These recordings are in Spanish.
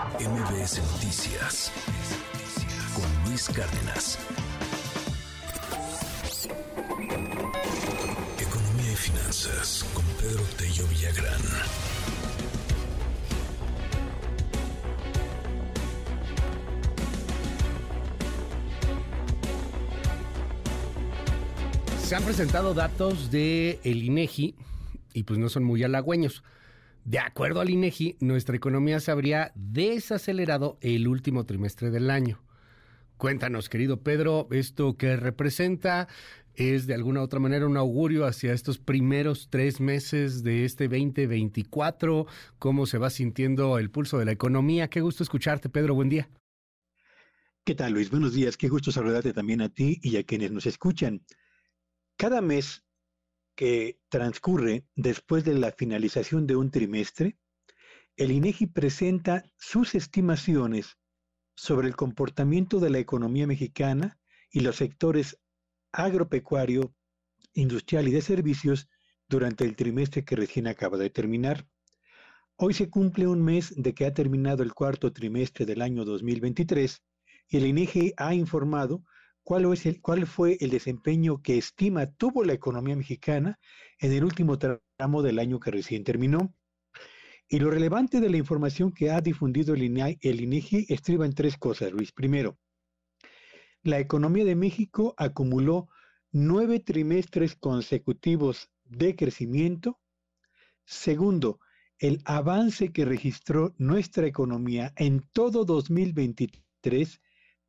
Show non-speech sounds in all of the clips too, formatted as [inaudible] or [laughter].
MBS Noticias con Luis Cárdenas. Economía y finanzas con Pedro Tello Villagrán. Se han presentado datos de el INEGI y pues no son muy halagüeños. De acuerdo al INEGI, nuestra economía se habría desacelerado el último trimestre del año. Cuéntanos, querido Pedro, esto que representa es de alguna otra manera un augurio hacia estos primeros tres meses de este 2024, cómo se va sintiendo el pulso de la economía. Qué gusto escucharte, Pedro, buen día. ¿Qué tal, Luis? Buenos días, qué gusto saludarte también a ti y a quienes nos escuchan. Cada mes que transcurre después de la finalización de un trimestre, el INEGI presenta sus estimaciones sobre el comportamiento de la economía mexicana y los sectores agropecuario, industrial y de servicios durante el trimestre que recién acaba de terminar. Hoy se cumple un mes de que ha terminado el cuarto trimestre del año 2023 y el INEGI ha informado cuál, el, fue el desempeño que estima tuvo la economía mexicana en el último tramo del año que recién terminó. Y lo relevante de la información que ha difundido el, INEGI estriba en tres cosas, Luis. Primero, la economía de México acumuló nueve trimestres consecutivos de crecimiento. Segundo, el avance que registró nuestra economía en todo 2023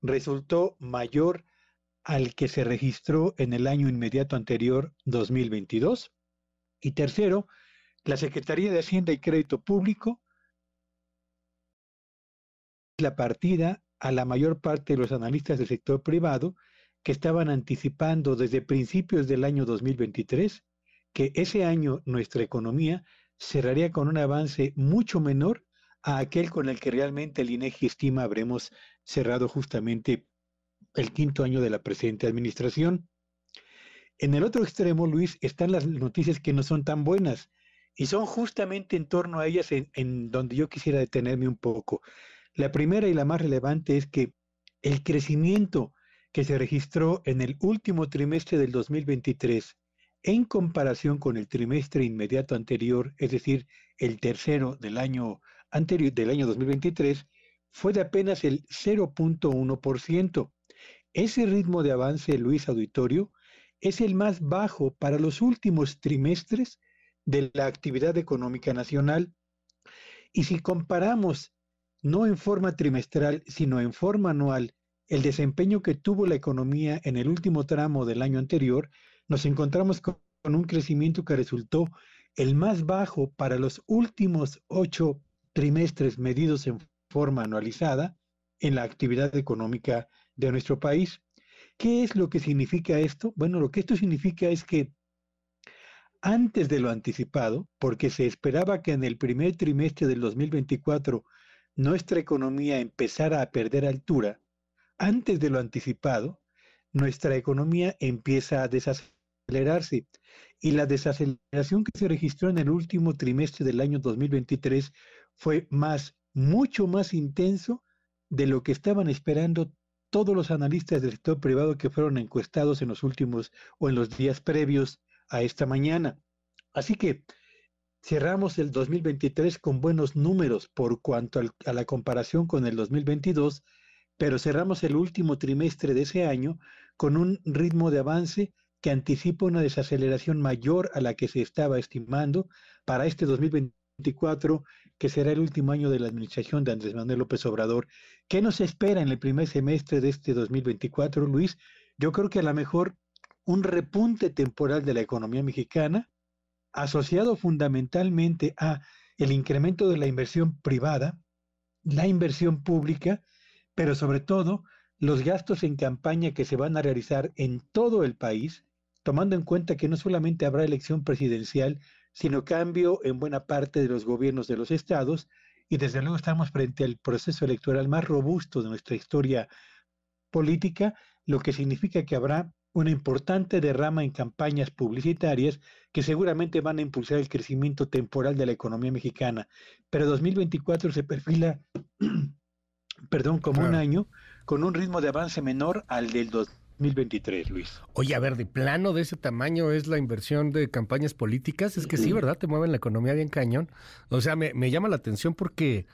resultó mayor al que se registró en el año inmediato anterior, 2022. Y tercero, la Secretaría de Hacienda y Crédito Público la partida a la mayor parte de los analistas del sector privado que estaban anticipando desde principios del año 2023 que ese año nuestra economía cerraría con un avance mucho menor a aquel con el que realmente el INEGI estima habremos cerrado justamente el quinto año de la presente administración. En el otro extremo, Luis, están las noticias que no son tan buenas y son justamente en torno a ellas en, donde yo quisiera detenerme un poco. La primera y la más relevante es que el crecimiento que se registró en el último trimestre del 2023 en comparación con el trimestre inmediato anterior, es decir, el tercero del año anterior del año 2023, fue de apenas el 0.1%. Ese ritmo de avance, Luis Auditorio, es el más bajo para los últimos trimestres de la actividad económica nacional. Y si comparamos no en forma trimestral, sino en forma anual, el desempeño que tuvo la economía en el último tramo del año anterior, nos encontramos con un crecimiento que resultó el más bajo para los últimos ocho trimestres medidos en forma anualizada en la actividad económica de nuestro país. ¿Qué es lo que significa esto? Bueno, lo que esto significa es que antes de lo anticipado, porque se esperaba que en el primer trimestre del 2024 nuestra economía empezara a perder altura, antes de lo anticipado, nuestra economía empieza a desacelerarse y la desaceleración que se registró en el último trimestre del año 2023 fue más, mucho más intenso de lo que estaban esperando todos los analistas del sector privado que fueron encuestados en los últimos o en los días previos a esta mañana. Así que cerramos el 2023 con buenos números por cuanto a la comparación con el 2022, pero cerramos el último trimestre de ese año con un ritmo de avance que anticipa una desaceleración mayor a la que se estaba estimando para este 2024 que será el último año de la administración de Andrés Manuel López Obrador. ¿Qué nos espera en el primer semestre de este 2024, Luis? Yo creo que a lo mejor un repunte temporal de la economía mexicana, asociado fundamentalmente a el incremento de la inversión privada, la inversión pública, pero sobre todo los gastos en campaña que se van a realizar en todo el país, tomando en cuenta que no solamente habrá elección presidencial, sino cambio en buena parte de los gobiernos de los estados y desde luego estamos frente al proceso electoral más robusto de nuestra historia política, lo que significa que habrá una importante derrama en campañas publicitarias que seguramente van a impulsar el crecimiento temporal de la economía mexicana. Pero 2024 se perfila, [clears throat] perdón, como un año con un ritmo de avance menor al del 2023, Luis. Oye, a ver, de plano de ese tamaño es la inversión de campañas políticas. Es que sí, ¿verdad? Te mueven la economía bien cañón. O sea, me, me llama la atención porque,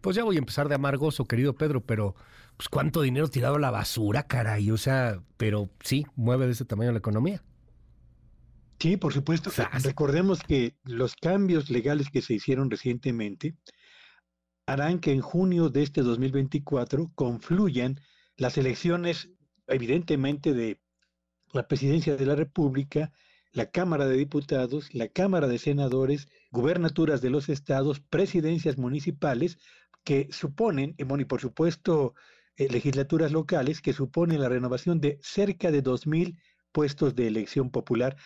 pues ya voy a empezar de amargoso, querido Pedro, pero pues cuánto dinero tirado a la basura, caray. O sea, pero sí, mueve de ese tamaño la economía. Sí, por supuesto. Recordemos que los cambios legales que se hicieron recientemente harán que en junio de este 2024 confluyan las elecciones, evidentemente, de la presidencia de la República, la Cámara de Diputados, la Cámara de Senadores, gubernaturas de los estados, presidencias municipales, que suponen, y, por supuesto, eh, legislaturas locales, que suponen la renovación de cerca de 2.000 puestos de elección popular,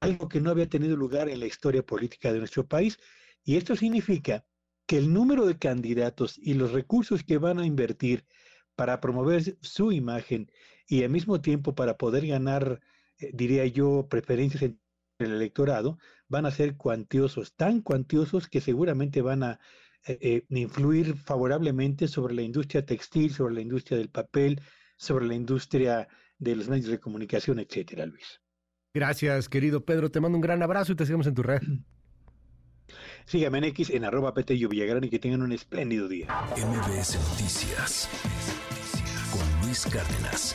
algo que no había tenido lugar en la historia política de nuestro país. Y esto significa que el número de candidatos y los recursos que van a invertir para promover su imagen y al mismo tiempo para poder ganar, eh, diría yo, preferencias en el electorado, van a ser cuantiosos, tan cuantiosos que seguramente van a eh, eh, influir favorablemente sobre la industria textil, sobre la industria del papel, sobre la industria de los medios de comunicación, etcétera, Luis. Gracias, querido Pedro. Te mando un gran abrazo y te seguimos en tu red. [clears throat] Síganme en X en arroba Petello Villagrán y que tengan un espléndido día. MBS Noticias Cárdenas.